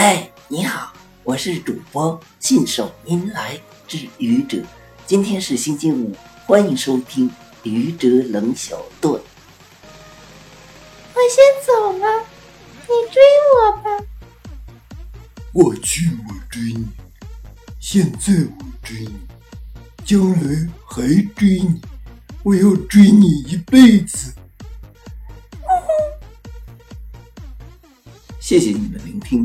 喂，你好，我是主播信手拈来之愚者，今天是星期五，欢迎收听愚者冷小段。我先走了，你追我吧。我去，我追你。现在我追你，将来还追你，我要追你一辈子。谢谢你们聆听，